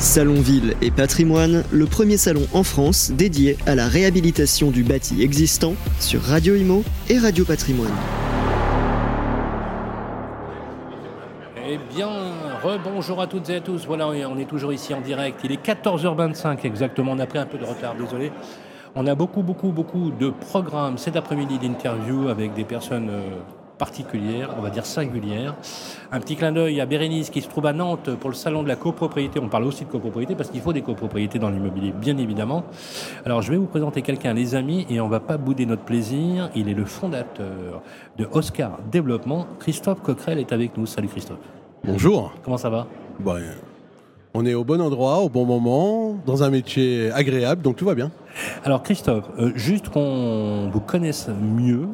Salon Ville et Patrimoine, le premier salon en France dédié à la réhabilitation du bâti existant sur Radio Imo et Radio Patrimoine. Eh bien, rebonjour à toutes et à tous. Voilà, on est toujours ici en direct. Il est 14h25 exactement. On a pris un peu de retard, désolé. On a beaucoup, beaucoup, beaucoup de programmes cet après-midi d'interviews avec des personnes euh, particulière, on va dire singulière. Un petit clin d'œil à Bérénice qui se trouve à Nantes pour le salon de la copropriété. On parle aussi de copropriété parce qu'il faut des copropriétés dans l'immobilier, bien évidemment. Alors je vais vous présenter quelqu'un, les amis, et on va pas bouder notre plaisir. Il est le fondateur de Oscar Développement. Christophe Coquerel est avec nous. Salut Christophe. Bonjour. Comment ça va? Bah, on est au bon endroit, au bon moment, dans un métier agréable, donc tout va bien. Alors Christophe, euh, juste qu'on vous connaisse mieux,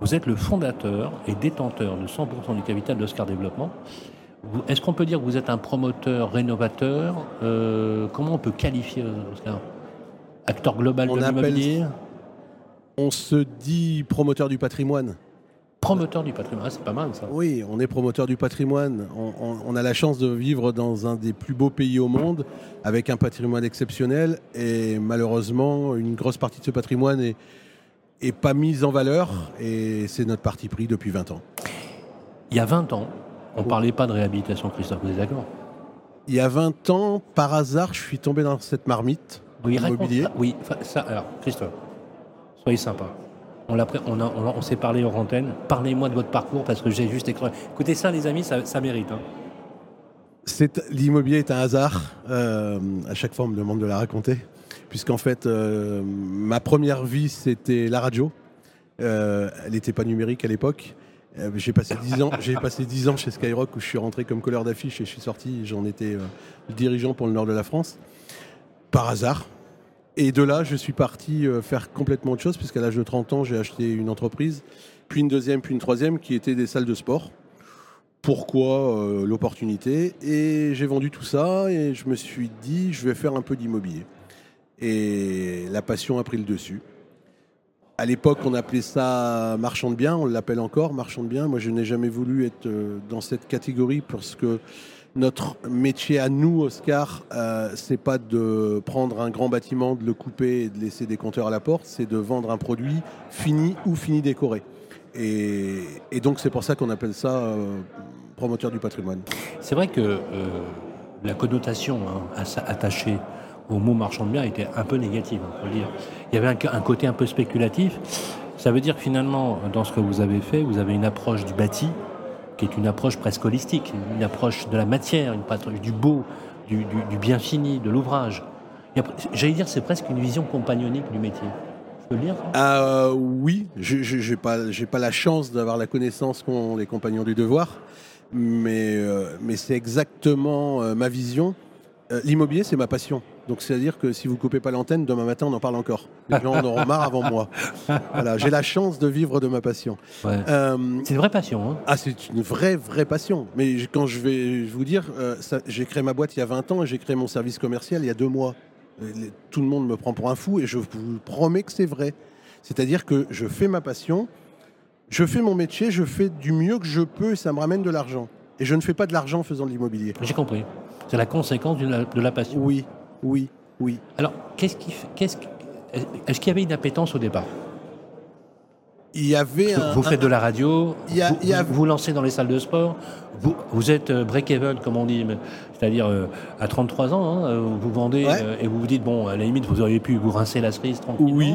vous êtes le fondateur et détenteur de 100% du capital d'Oscar Développement. Est-ce qu'on peut dire que vous êtes un promoteur rénovateur euh, Comment on peut qualifier Oscar? Acteur global de l'immobilier? On se dit promoteur du patrimoine. Promoteur du patrimoine, ah, c'est pas mal ça. Oui, on est promoteur du patrimoine. on, a la chance de vivre dans un des plus beaux pays au monde, avec un patrimoine exceptionnel. Et malheureusement, une grosse partie de ce patrimoine est, et pas mise en valeur. Et c'est notre parti pris depuis 20 ans. Il y a 20 ans, on ne parlait pas de réhabilitation, Christophe, vous êtes d'accord Il y a 20 ans, par hasard, je suis tombé dans cette marmite oui, immobilier. Oui, ça, alors, Christophe, soyez sympa. On, on, on, s'est parlé en antenne. Parlez-moi de votre parcours parce que j'ai juste écrit. Écoutez ça, les amis, ça, mérite. Hein. L'immobilier est un hasard. Euh, à chaque fois, on me demande de la raconter puisqu'en fait, euh, ma première vie, c'était la radio. Euh, elle n'était pas numérique à l'époque. Euh, j'ai passé 10 ans, j'ai passé 10 ans chez Skyrock où je suis rentré comme couleur d'affiche et je suis sorti. J'en étais le dirigeant pour le nord de la France, par hasard. Et de là, je suis parti faire complètement autre chose, puisqu'à l'âge de 30 ans, j'ai acheté une entreprise, puis une deuxième, puis une troisième, qui étaient des salles de sport. Pourquoi l'opportunité? Et j'ai vendu tout ça et je me suis dit, je vais faire un peu d'immobilier et la passion a pris le dessus. À l'époque, on appelait ça marchand de biens, on l'appelle encore marchand de biens. Moi, je n'ai jamais voulu être euh, dans cette catégorie parce que notre métier à nous, Oscar, euh, c'est pas de prendre un grand bâtiment, de le couper et de laisser des compteurs à la porte, c'est de vendre un produit fini ou fini décoré. Et, donc, c'est pour ça qu'on appelle ça euh, promoteur du patrimoine. C'est vrai que la connotation hein, attachée au mot marchand de biens était un peu négative, on peut dire. Il y avait un, côté un peu spéculatif. Ça veut dire que finalement, dans ce que vous avez fait, vous avez une approche du bâti qui est une approche presque holistique, une approche de la matière, une approche du beau, du, bien fini, de l'ouvrage. J'allais dire, c'est presque une vision compagnonique du métier. Je peux le dire? Euh, Oui, je n'ai pas, pas la chance d'avoir la connaissance qu'ont les compagnons du devoir, mais, euh, mais c'est exactement euh, ma vision. L'immobilier, c'est ma passion. Donc c'est-à-dire que si vous coupez pas l'antenne, demain matin on en parle encore. Les gens en auront marre avant moi. Voilà, j'ai la chance de vivre de ma passion. Euh, c'est une vraie passion. Hein ah, c'est une vraie, vraie passion. Mais quand je vais vous dire, euh, j'ai créé ma boîte il y a 20 ans et j'ai créé mon service commercial il y a deux mois. Tout le monde me prend pour un fou et je vous promets que c'est vrai. C'est-à-dire que je fais ma passion, je fais mon métier, je fais du mieux que je peux et ça me ramène de l'argent. Et je ne fais pas de l'argent en faisant de l'immobilier. J'ai compris. C'est la conséquence de la passion. Oui, oui, oui. Alors, qu'est-ce qui, qu'est-ce est-ce qu'il y avait une appétence au départ? Il y avait vous faites de la radio, vous, vous, lancez dans les salles de sport, vous, vous êtes euh, break-even, comme on dit, c'est-à-dire euh, à 33 ans, hein, euh, vous vendez et vous vous dites, bon, à la limite, vous auriez pu vous rincer la cerise tranquillement. Oui.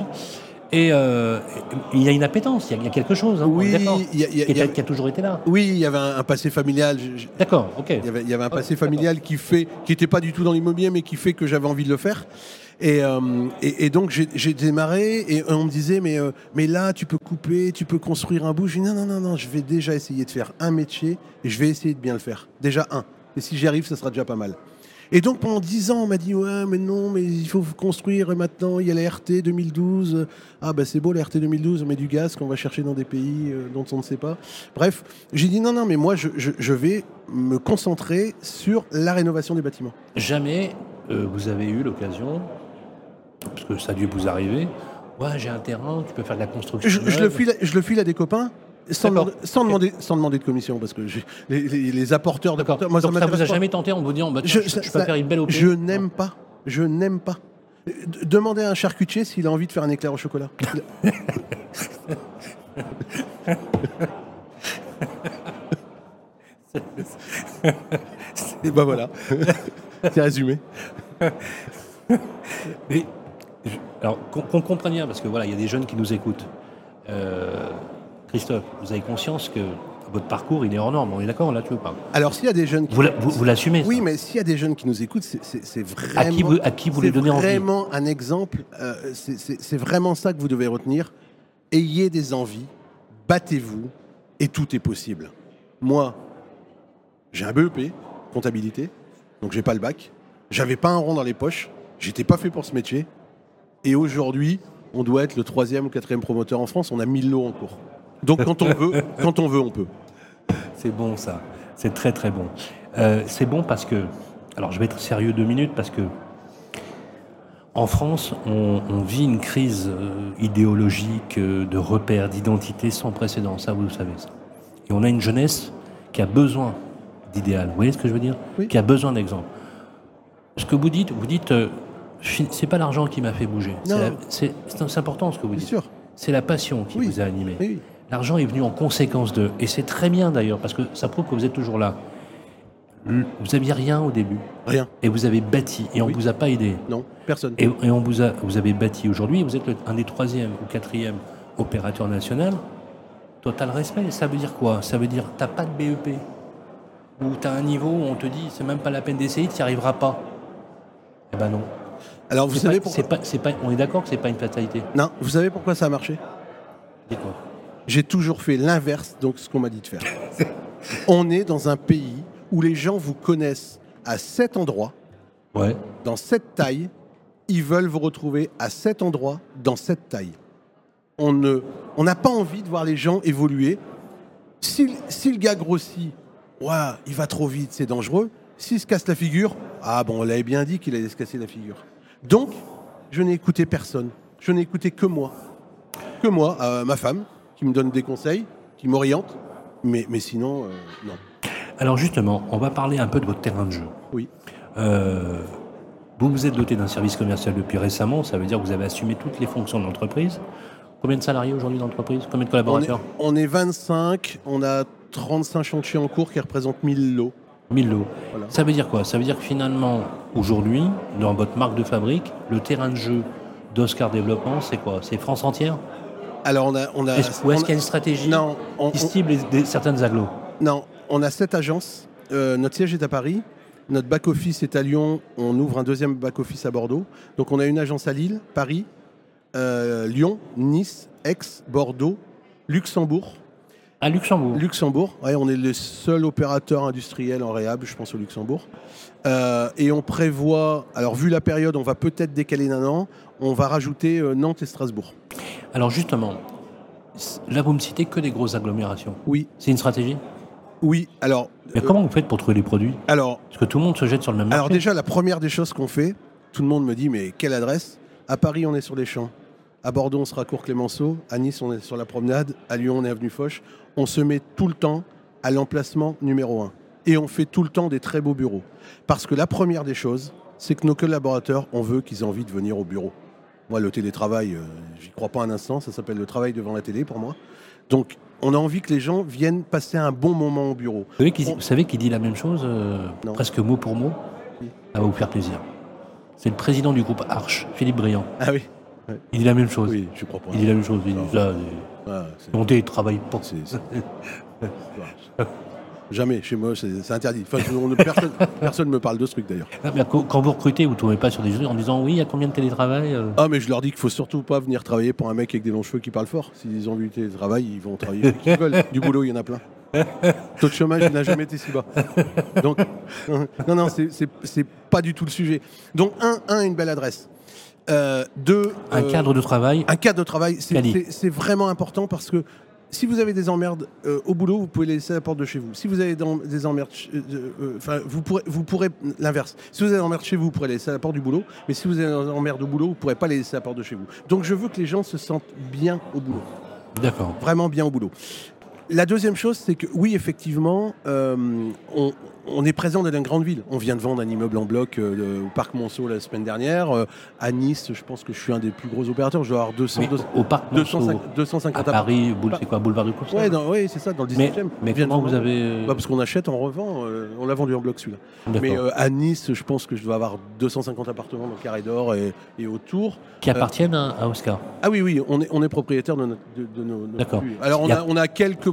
Et il y a une appétence, il y, a quelque chose hein, oui, il y, a, qui, a, toujours été là. Oui, il y avait un, passé familial. D'accord, ok. Il y avait, il y avait un passé familial qui fait, qui n'était pas du tout dans l'immobilier, mais qui fait que j'avais envie de le faire. Et, et, donc j'ai démarré et on me disait mais, mais là tu peux couper, tu peux construire un bout. Je dis non non non non, je vais déjà essayer de faire un métier et je vais essayer de bien le faire. Déjà un. Et si j'y arrive, ça sera déjà pas mal. Et donc pendant dix ans, on m'a dit ouais, mais non, mais il faut construire maintenant. Il y a la RT 2012. Ah ben c'est beau la RT 2012, on met du gaz qu'on va chercher dans des pays euh, dont on ne sait pas. Bref, j'ai dit non, non, mais moi je, je, vais me concentrer sur la rénovation des bâtiments. Jamais euh, vous avez eu l'occasion, parce que ça a dû vous arriver. Ouais, j'ai un terrain, tu peux faire de la construction. Je, le, file, je le file à des copains sans, demander, sans, demander, sans demander de commission, parce que les, les- les apporteurs d'apporteurs, moi ça Donc ça vous a pas. jamais tenté en vous disant, bah, tiens, je, ça- je peux ça- faire une belle OP Je n'aime pas. Je n'aime pas. Demandez à un charcutier s'il a envie de faire un éclair au chocolat. Et ben voilà. C'est résumé. Mais, alors, qu'on qu'on comprenne bien, parce que voilà, il y a des jeunes qui nous écoutent. Euh, Christophe, vous avez conscience que votre parcours, il est hors norme. On est d'accord là-dessus ou pas? Alors s'il y a des jeunes qui... Vous la- vous- vous l'assumez, ça Oui, mais s'il y a des jeunes qui nous écoutent, c'est- c'est c'est vraiment... À qui vous, à qui vous les c'est donnez envie vraiment un exemple. euh, c'est- c'est c'est vraiment ça que vous devez retenir. Ayez des envies, battez-vous, et tout est possible. Moi, j'ai un BEP, comptabilité, donc j'ai pas le bac. J'avais pas un rond dans les poches. J'étais pas fait pour ce métier. Et aujourd'hui, on doit être le troisième ou quatrième promoteur en France. On a 1000 lots en cours. Donc quand on veut, quand on veut, on peut. C'est bon ça. C'est très très bon. Euh, c'est bon parce que. Alors je vais être sérieux deux minutes parce que. En France, on, on vit une crise euh, idéologique, euh, de repères, d'identité sans précédent. Ça, vous le savez. Ça. Et on a une jeunesse qui a besoin d'idéal. Vous voyez ce que je veux dire? Oui. Qui a besoin d'exemple. Ce que vous dites, vous dites, c'est pas l'argent qui m'a fait bouger. C'est important ce que vous dites. C'est la passion qui Oui. vous a animé. Oui. L'argent est venu en conséquence de. Et c'est très bien d'ailleurs, parce que ça prouve que vous êtes toujours là. Vous aviez rien au début, Rien. et vous avez bâti, et on Oui. vous a pas aidé. Non, personne. Et, et on vous a, vous avez bâti aujourd'hui, vous êtes le- un des troisième ou quatrième opérateurs national. Total respect, ça veut dire quoi? Ça veut dire t'as pas de BEP, ou t'as un niveau où on te dit c'est même pas la peine d'essayer, tu n'y arriveras pas. Eh ben non. Alors vous savez pas- pourquoi pas, pas, on est d'accord que c'est pas une fatalité? Non, vous savez pourquoi ça a marché? Dites-moi. J'ai toujours fait l'inverse donc ce qu'on m'a dit de faire. On est dans un pays où les gens vous connaissent à cet endroit, Ouais. dans cette taille, ils veulent vous retrouver à cet endroit, dans cette taille. On ne, on n'a pas envie de voir les gens évoluer. Si, si le gars grossit, ouah, il va trop vite, c'est dangereux. S'il se casse la figure, ah bon, on l'avait bien dit qu'il allait se casser la figure. Donc, je n'ai écouté personne. Je n'ai écouté que moi. Que moi, euh, ma femme, qui me donne des conseils, qui m'oriente. Mais, mais sinon, euh, non. Alors justement, on va parler un peu de votre terrain de jeu. Oui. Euh, vous vous êtes doté d'un service commercial depuis récemment, ça veut dire que vous avez assumé toutes les fonctions de l'entreprise. Combien de salariés aujourd'hui dans l'entreprise? Combien de On est, collaborateurs on est 25, on a 35 chantiers en cours qui représentent 1000 lots. 1000 lots. Voilà. Ça veut dire quoi? Ça veut dire que finalement, aujourd'hui, dans votre marque de fabrique, le terrain de jeu d'Oscar Développement, c'est quoi? C'est France entière? Alors on a, on a, Est-ce- Ou est-ce qu'il y a une stratégie non, on, qui cible des- certaines agglos non, on a sept agences. Euh, notre siège est à Paris. Notre back office est à Lyon. On ouvre un deuxième back office à Bordeaux. Donc on a une agence à Lille, Paris, euh, Lyon, Nice, Aix, Bordeaux, Luxembourg. À Luxembourg. Luxembourg, ouais, on est le seul opérateur industriel en réhab, je pense au Luxembourg. Euh, et on prévoit, alors vu la période, on va peut-être décaler d'un an, on va rajouter euh, Nantes et Strasbourg. Alors justement, là vous me citez que des grosses agglomérations. Oui, C'est une stratégie? Oui. Alors, Mais euh, comment vous faites pour trouver les produits? alors, Parce que tout le monde se jette sur le même marché. alors déjà, la première des choses qu'on fait, tout le monde me dit, mais quelle adresse? À Paris, on est sur les champs. À Bordeaux, on sera cours Clémenceau. À Nice, on est sur la promenade. À Lyon, on est avenue Foch. On se met tout le temps à l'emplacement numéro un. Et on fait tout le temps des très beaux bureaux. Parce que la première des choses, c'est que nos collaborateurs, on veut qu'ils aient envie de venir au bureau. Moi, le télétravail, euh, j'y crois pas un instant. Ça s'appelle le travail devant la télé pour moi. Donc, on a envie que les gens viennent passer un bon moment au bureau. Vous savez qui, On- vous savez qui dit la même chose, euh, presque mot pour mot Oui. Ça va vous faire plaisir. C'est le président du groupe Arche, Philippe Briand. Ah oui Il dit la même chose. Oui, je crois pas. Il dit la même chose. Il dit ça, Ah, c'est- on télétravaille pas. Jamais, chez moi, c'est interdit. Enfin, personne personne me parle de ce truc d'ailleurs. Ah, quand vous recrutez, vous ne tombez pas sur des gens en disant oui, il y a combien de télétravail euh? Ah, mais je leur dis qu'il faut surtout pas venir travailler pour un mec avec des longs cheveux qui parle fort. S'ils ont envie de travail, ils vont travailler avec qui ils veulent. Du boulot, il y en a plein. Taux de chômage n'a jamais été si bas. Donc, non, non, c'est- pas du tout le sujet. Donc, un, un une belle adresse. Euh, deux, Un euh, cadre de travail. Un cadre de travail, c'est vraiment important parce que si vous avez des emmerdes euh, au boulot, vous pouvez les laisser à la porte de chez vous. Si vous avez des emmerdes, euh, euh, enfin, vous pourrez, vous pourrez l'inverse. Si vous avez des emmerdes chez vous, vous pourrez les laisser à la porte du boulot. Mais si vous avez des emmerdes au boulot, vous pourrez pas les laisser à la porte de chez vous. Donc, je veux que les gens se sentent bien au boulot, D'accord. vraiment bien au boulot. La deuxième chose, c'est que oui, effectivement, euh, on, on est présent dans une grande ville. On vient de vendre un immeuble en bloc euh, au Parc Monceau la semaine dernière. Euh, à Nice, je pense que je suis un des plus gros opérateurs. Je dois avoir 200, Mais 200 au parc Monceau, 250, 250 à Paris, boule- c'est quoi, boulevard du Courcelles ouais, c'est ça, dans le Mais, 17e. mais comment vous avez. euh, Bah, parce qu'on achète, on revend. on l'a vendu en bloc celui-là. Mais à Nice, je pense que je dois avoir 250 appartements dans le Carré d'Or et, et autour. qui appartiennent à, Oscar. Ah oui, oui, on est, on est propriétaire de, notre, de, de nos. D'accord. Alors on a- on a quelques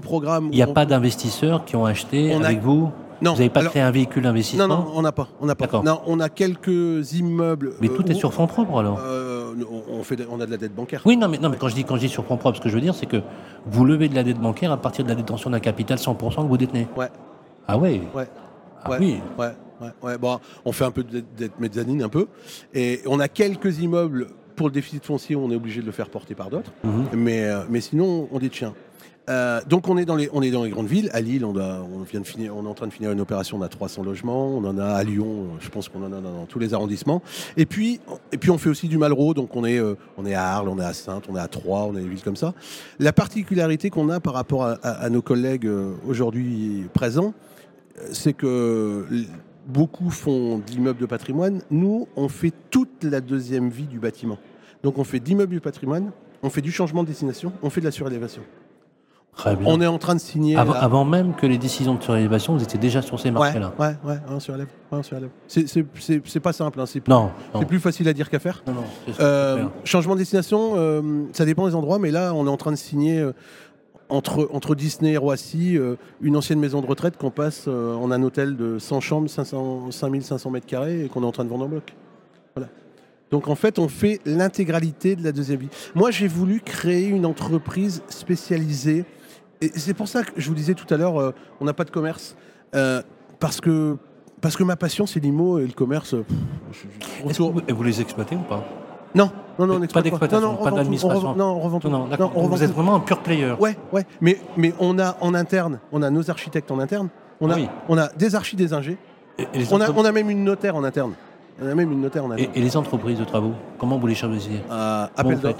Il n'y a on- pas d'investisseurs qui ont acheté On a- avec vous Non, Vous n'avez pas alors- créé un véhicule d'investissement Non, non, on n'a pas. On n'a pas. Non, on a quelques immeubles. Mais euh, tout est où- sur fonds propres alors euh, on, fait, on a de la dette bancaire. Oui, non, mais, non, mais quand je dis quand je dis sur fonds propres, ce que je veux dire, c'est que vous levez de la dette bancaire à partir de la détention d'un capital 100% que vous détenez. Ouais. Ah ouais. Ouais. Ah Ouais. oui. Ouais, ouais, ouais. Bon, on fait un peu de dette mezzanine, un peu. Et on a quelques immeubles pour le déficit foncier on est obligé de le faire porter par d'autres. Mhm. Mais, euh, mais sinon, on détient. Euh, donc on est, dans les, on est dans les grandes villes. À Lille, on, a- on, vient de finir, on est en train de finir une opération, on a 300 logements. On en a à Lyon, je pense qu'on en a dans, tous les arrondissements. Et puis, et puis on fait aussi du Malraux, donc on est, euh, on est à Arles, on est à Sainte, on est à Troyes, on est des villes comme ça. La particularité qu'on a par rapport à, à- à nos collègues euh, aujourd'hui présents, euh, c'est que beaucoup font d'immeubles de patrimoine. Nous, on fait toute la deuxième vie du bâtiment. Donc on fait d'immeubles du patrimoine, on fait du changement de destination, on fait de la surélévation. Très bien. On est en train de signer. Avant, même que les décisions de surélévation, vous étiez déjà sur ces marchés-là. ouais, ouais, ouais, on surélève. ouais. C'est- pas simple, hein, c'est plus, Non, non. c'est plus facile à dire qu'à faire. Non, Euh, changement de destination, euh, ça dépend des endroits, mais là, on est en train de signer euh, entre, entre Disney et Roissy euh, une ancienne maison de retraite qu'on passe euh, en un hôtel de 100 chambres, 500, 5500 mètres carrés et qu'on est en train de vendre en bloc. Voilà. Donc en fait, on fait l'intégralité de la deuxième vie. Moi, j'ai voulu créer une entreprise spécialisée. Et c'est pour ça que je vous disais tout à l'heure, euh, on n'a pas de commerce. Parce, que, parce que ma passion, c'est l'IMO et le commerce. pff, je- je- Est-ce que vous, et vous les exploitez ou pas? Non, non, non, on Pas d'exploitation, Non, non, on pas d'administration. Non, on revend tout. Non, on vous êtes vraiment un pure player. Ouais, ouais. Mais, mais on a en interne, on a nos architectes en interne. On a, oui. on a des archis, des ingés. Et, et les On a, entrep- on a même une notaire en interne. On a même une notaire en interne. et- et les entreprises de travaux, comment vous les choisissez? Euh,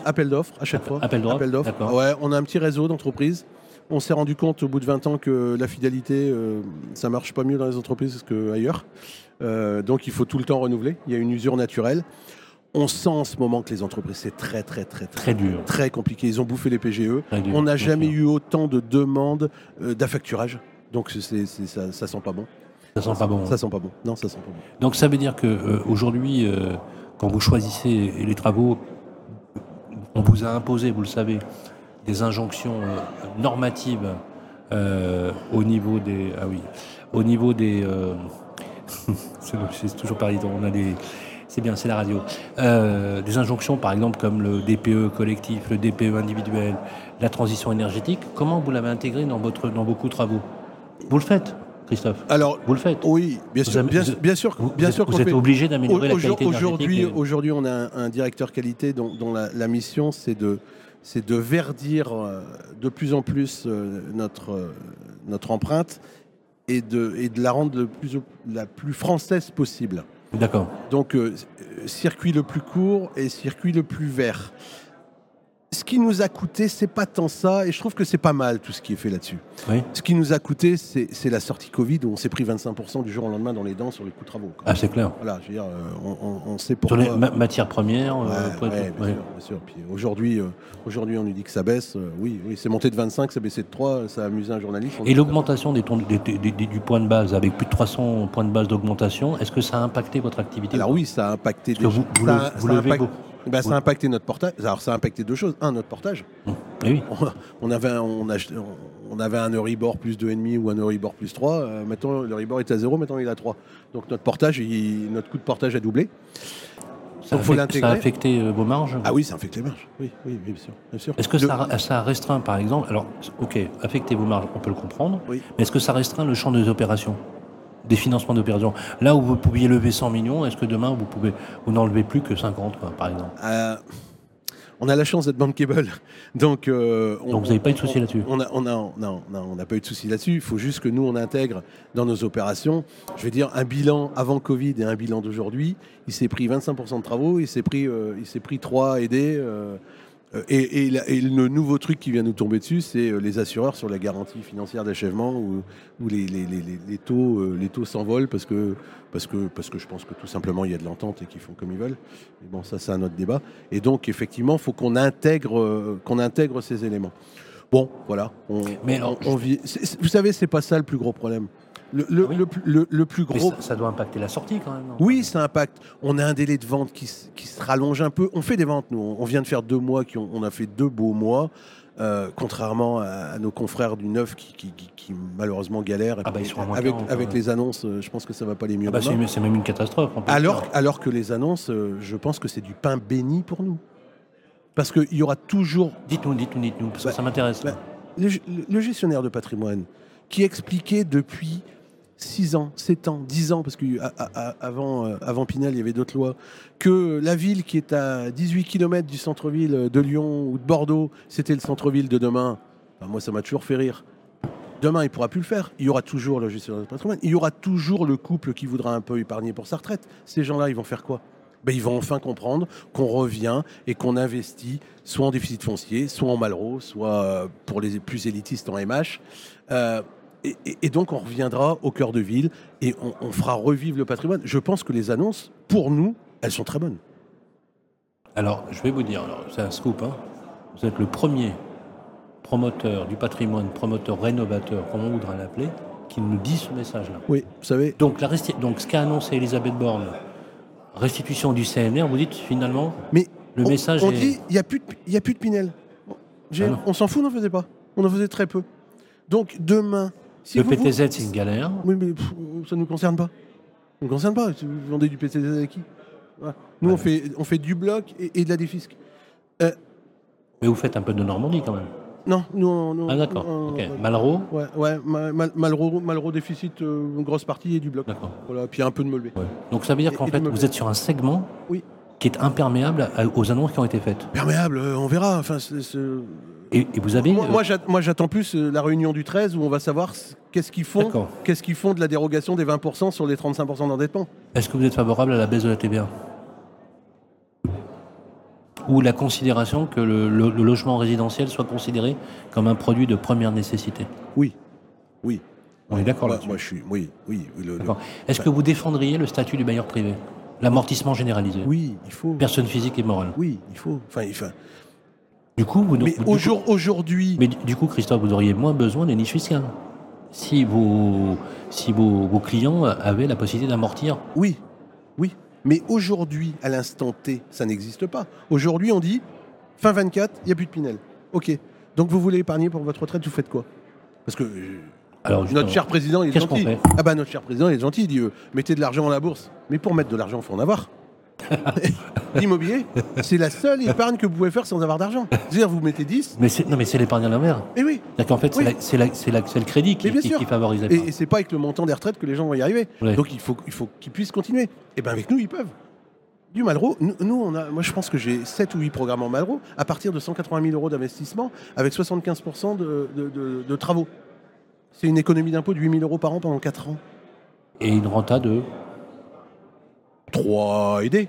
appel d'offres- à chaque fois. Appel d'offres. Ouais, on a un petit réseau d'entreprises. On s'est rendu compte au bout de 20 ans que la fidélité, euh, ça marche pas mieux dans les entreprises qu'ailleurs. Euh, donc il faut tout le temps renouveler. Il y a une usure naturelle. On sent en ce moment que les entreprises, c'est très, très, très, Très dur. très compliqué. Ils ont bouffé les PGE. On n'a jamais eu autant de demandes euh, d'affacturage. Donc ça, ça sent pas bon. Ça sent pas bon. Ça sent pas bon. Non, ça sent pas bon. Donc ça veut dire que euh, aujourd'hui, euh, quand vous choisissez les travaux, on vous a imposé, vous le savez, des injonctions normatives euh, au niveau des, ah oui, au niveau des, euh, c'est c'est toujours pareil. On a des, c'est bien, c'est la radio. Euh, des injonctions, par exemple, comme le DPE collectif, le DPE individuel, la transition énergétique. Comment vous l'avez intégré dans votre, dans vos travaux? Vous le faites, Christophe. Alors, Vous le faites. oui, bien sûr, bien, vous- bien sûr, Vous, bien sûr êtes, vous êtes obligé d'améliorer la qualité Aujourd'hui, énergétique. et- aujourd'hui, on a un, un directeur qualité dont, dont la, la mission, c'est de, c'est de verdir euh, de plus en plus euh, notre, notre empreinte et de, et de la rendre le plus, la plus française possible. D'accord. Donc, euh, circuit le plus court et circuit le plus vert. Ce qui nous a coûté, c'est pas tant ça, et je trouve que c'est pas mal tout ce qui est fait là-dessus. Oui. Ce qui nous a coûté, c'est la sortie Covid où on s'est pris 25% du jour au lendemain dans les dents sur les coûts de travaux. quoi. Ah, c'est clair. Voilà, je veux dire, euh, on, on- on sait Sur pourquoi. les ma- matières premières, euh, Ouais, être- ouais, bien ouais. sûr, bien sûr. Puis aujourd'hui, euh, aujourd'hui, on nous dit que ça baisse. Euh, oui, oui, c'est monté de 25, ça baissé de 3, ça a amusé un journaliste. Et l'augmentation des tons- des- des- des- du point de base, avec plus de 300 points de base d'augmentation, est-ce que ça a impacté votre activité Alors oui, ça a impacté. Parce que vous, vous ça, le- a- vous ça a levez impact- beaucoup. Bah, ça a impacté notre portage. Alors ça a impacté deux choses. Un, notre portage. Eh oui. On avait un, on avait un Euribor plus 2,5 ou un Euribor plus 3. Euh, maintenant, l'Euribor est à 0, maintenant il est à 3. Donc notre portage, il- notre coût de portage a doublé. Ça, a faut affecté- l'intégrer. ça a affecté euh, vos marges? Ah oui, ça affecte les marges. Oui, oui, oui, bien sûr. Bien sûr. Est-ce que Le- ça, ça restreint, par exemple, alors, ok, affecter vos marges, on peut le comprendre, Oui. mais est-ce que ça restreint le champ des opérations? Des financements d'opérations. Là où vous pouviez lever 100 millions, est-ce que demain vous pouvez vous n'en levez plus que 50, quoi, par exemple? Euh, on a la chance d'être bankable. Donc, euh, on- Donc vous n'avez pas eu de souci on- là-dessus? on a, on a, non, non, on n'a pas eu de souci là-dessus. Il faut juste que nous, on intègre dans nos opérations, je veux dire, un bilan avant Covid et un bilan d'aujourd'hui. Il s'est pris 25% de travaux, il s'est pris, euh, il s'est pris 3 aidés. Euh, et, et la- et le nouveau truc qui vient nous tomber dessus, c'est euh, les assureurs sur la garantie financière d'achèvement où, où les, les- les- les- les taux, euh, les taux s'envolent parce que, parce, que, parce que je pense que tout simplement il y a de l'entente et qu'ils font comme ils veulent. Mais bon, ça c'est un autre débat. Et donc effectivement, il faut qu'on intègre, qu'on intègre ces éléments. Bon, voilà. On, Mais alors, on- on vit. vous savez, c'est pas ça le plus gros problème. Le, le- Ah oui le plus- le- gros ça, ça doit impacter la sortie quand même. non? Oui, ça impacte. On a un délai de vente qui, qui se rallonge un peu. On fait des ventes, nous. On vient de faire deux mois, qui ont, on a fait deux beaux mois, euh, contrairement à, à nos confrères du neuf qui, qui- qui- qui malheureusement galèrent. Ah bah, ils sont avec 40, avec ouais. les annonces, euh, je pense que ça va pas les mieux. Ah bah, c'est même une catastrophe. alors, alors que les annonces, euh, je pense que c'est du pain béni pour nous. Parce qu'il y aura toujours Dites-nous, dites-nous, dites-nous, parce que Bah, ça m'intéresse. bah, le, le gestionnaire de patrimoine qui expliquait depuis 6 ans, 7 ans, 10 ans, parce qu'avant avant Pinel, il y avait d'autres lois, que la ville qui est à 18 km du centre-ville de Lyon ou de Bordeaux, c'était le centre-ville de demain. Bah, moi, ça m'a toujours fait rire. Demain, il ne pourra plus le faire. Il y aura toujours le. Il y aura toujours le couple qui voudra un peu épargner pour sa retraite. Ces gens-là, ils vont faire quoi? Ben, Ils vont enfin comprendre qu'on revient et qu'on investit soit en déficit foncier, soit en Malraux, soit euh, pour les plus élitistes en MH. Euh, et, et- et donc, on reviendra au cœur de ville et on, on fera revivre le patrimoine. Je pense que les annonces, pour nous, elles sont très bonnes. Alors, je vais vous dire, c'est un scoop. hein. Vous êtes le premier promoteur du patrimoine, promoteur rénovateur, comme on voudra l'appeler, qui nous dit ce message-là. Oui, vous savez, Donc, la resti- donc ce qu'a annoncé Elisabeth Borne, restitution du CNR, vous dites finalement, mais le on, message on est... dit il n'y a, plus de- y a plus de Pinel. Ah on s'en fout, on n'en faisait pas. On en faisait très peu. Donc, demain, si le vous- vous- PTZ, c'est une galère. Oui, mais pff, ça ne nous concerne pas. Ça ne nous concerne pas. Vous vendez du PTZ à qui Voilà. Nous, on, fait, on fait du bloc et, et de la défisque. Mais vous faites un peu de Normandie quand même. Non, nous, on- Ah d'accord, Malraux Ouais, ouais, mal, mal- Malraux, Malraux déficit, euh, une grosse partie et du bloc. D'accord. Voilà, puis un peu de. Ouais. Donc ça veut dire qu'en fait, meublé. vous êtes sur un segment Oui. Qui est imperméable aux annonces qui ont été faites. Perméable, euh, on verra. Enfin, Et, et vous avez... Moi, moi, j'att- moi, j'attends plus euh, la réunion du 13 où on va savoir qu'est-ce qu'ils font, qu'est-ce qu'ils font de la dérogation des 20% sur les 35% d'endettement. Est-ce que vous êtes favorable à la baisse de la TVA Ou la considération que le, le- le logement résidentiel soit considéré comme un produit de première nécessité? Oui, oui. On est d'accord là-dessus moi, je suis. Oui, oui. le-. Est-ce que vous défendriez le statut du bailleur privé? L'amortissement généralisé oui, il faut. Personne physique et morale. Oui, il faut. Enfin, il faut- Du coup, vous, Mais au jour- aujourd'hui, mais du coup, Christophe, vous auriez moins besoin des niches fiscales si vos, si vos, vos clients avaient la possibilité d'amortir. oui, oui. Mais aujourd'hui, à l'instant T, ça n'existe pas. Aujourd'hui, on dit fin 24, il n'y a plus de Pinel. Ok. Donc vous voulez épargner pour votre retraite, vous faites quoi? Parce que euh, Alors, notre cher président, il est gentil. fait Ah bah notre cher président, il est gentil. Il dit euh, mettez de l'argent dans la bourse. Mais pour mettre de l'argent, il faut en avoir. L'immobilier, c'est la seule épargne que vous pouvez faire sans avoir d'argent. C'est-à-dire, vous mettez 10, Mais c'est, non, mais c'est l'épargne à et oui. C'est-à-dire qu'en fait, c'est, Oui. la- c'est, la- c'est la- c'est le crédit qui, qui- qui favorise Et, et c'est pas avec le montant des retraites que les gens vont y arriver. Donc il faut, il faut qu'ils puissent continuer. Et bien avec nous, ils peuvent. Du Malraux, nous, nous, on a, moi je pense que j'ai 7 ou 8 programmes en Malraux à partir de 180 000 euros d'investissement avec 75% de, de- de- de travaux. C'est une économie d'impôt de 8 000 euros par an pendant 4 ans. Et une renta de. 3 aidés.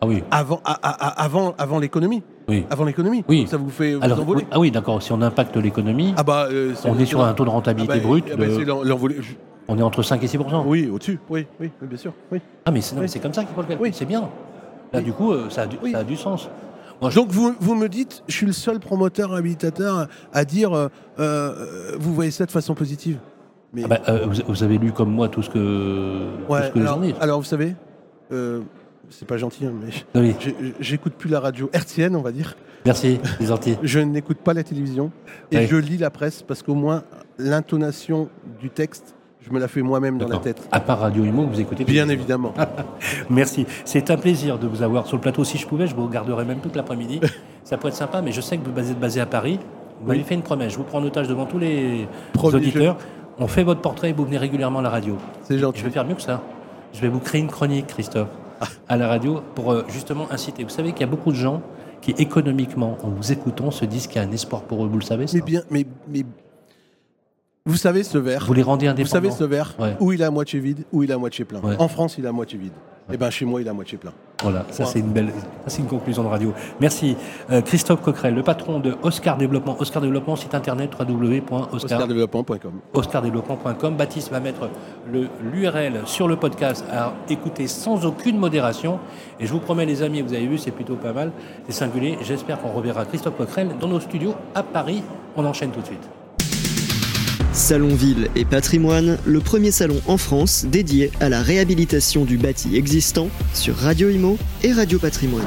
Ah oui, Avant, avant, avant l'économie. oui. Avant l'économie. Oui. Ça vous fait vous Alors, envoler. oui, ah oui, d'accord. Si on impacte l'économie, Ah bah, euh, on est sur un taux de ah rentabilité bah, brute. ah bah, de- l'envolée. Je- on est entre 5 et 6% Oui, au-dessus. Oui, oui, bien sûr. Oui. Ah, mais c'est, Oui. comme ça qu'il faut le calculer. Oui. C'est bien. Là, du coup, euh, ça a du, ça a du sens. Je- Donc vous, vous me dites, je suis le seul promoteur habilitateur à dire, euh, euh, vous voyez ça de façon positive. Mais Ah bah, euh, vous, vous avez lu comme moi tout ce que, tout ouais, ce que les alors, vous savez, c'est pas gentil, hein, mais oui, j'écoute plus la radio hertzienne, on va dire. merci, gentils. Je n'écoute pas la télévision et Oui. je lis la presse parce qu'au moins l'intonation du texte, je me la fais moi-même dans la tête. À part Radio Imo, vous écoutez Bien évidemment. Merci. C'est un plaisir de vous avoir sur le plateau. Si je pouvais, je vous regarderais même toute l'après-midi. Ça pourrait être sympa, mais je sais que vous êtes basé à Paris. Vous m'avez Oui. fait une promesse. Je vous prends en otage devant tous les Promis, auditeurs. On fait votre portrait et vous venez régulièrement à la radio. C'est gentil. Je vais faire mieux que ça. Je vais vous créer une chronique, Christophe, à la radio pour euh, justement inciter. Vous savez qu'il y a beaucoup de gens qui, économiquement, en vous écoutant, se disent qu'il y a un espoir pour eux. Vous le savez, ça Mais bien, mais, mais vous savez ce verre. Vous les rendez Vous indépendants. savez ce verre Ouais. où il est à moitié vide, où il est à moitié plein. Ouais. En France, il est à moitié vide. Et ben chez moi, il est à moitié plein. Voilà, ça c'est une belle, c'est une conclusion de radio. Merci euh, Christophe Coquerel, le patron de Oscar Développement. Oscar Développement, site internet www.oscardéveloppement.com. Oscardéveloppement.com. Baptiste va mettre l'URL sur le podcast à écouter sans aucune modération. Et je vous promets, les amis, vous avez vu, c'est plutôt pas mal, c'est singulier. J'espère qu'on reverra Christophe Coquerel dans nos studios à Paris. On enchaîne tout de suite. Salon Ville et Patrimoine, le premier salon en France dédié à la réhabilitation du bâti existant sur Radio Imo et Radio Patrimoine.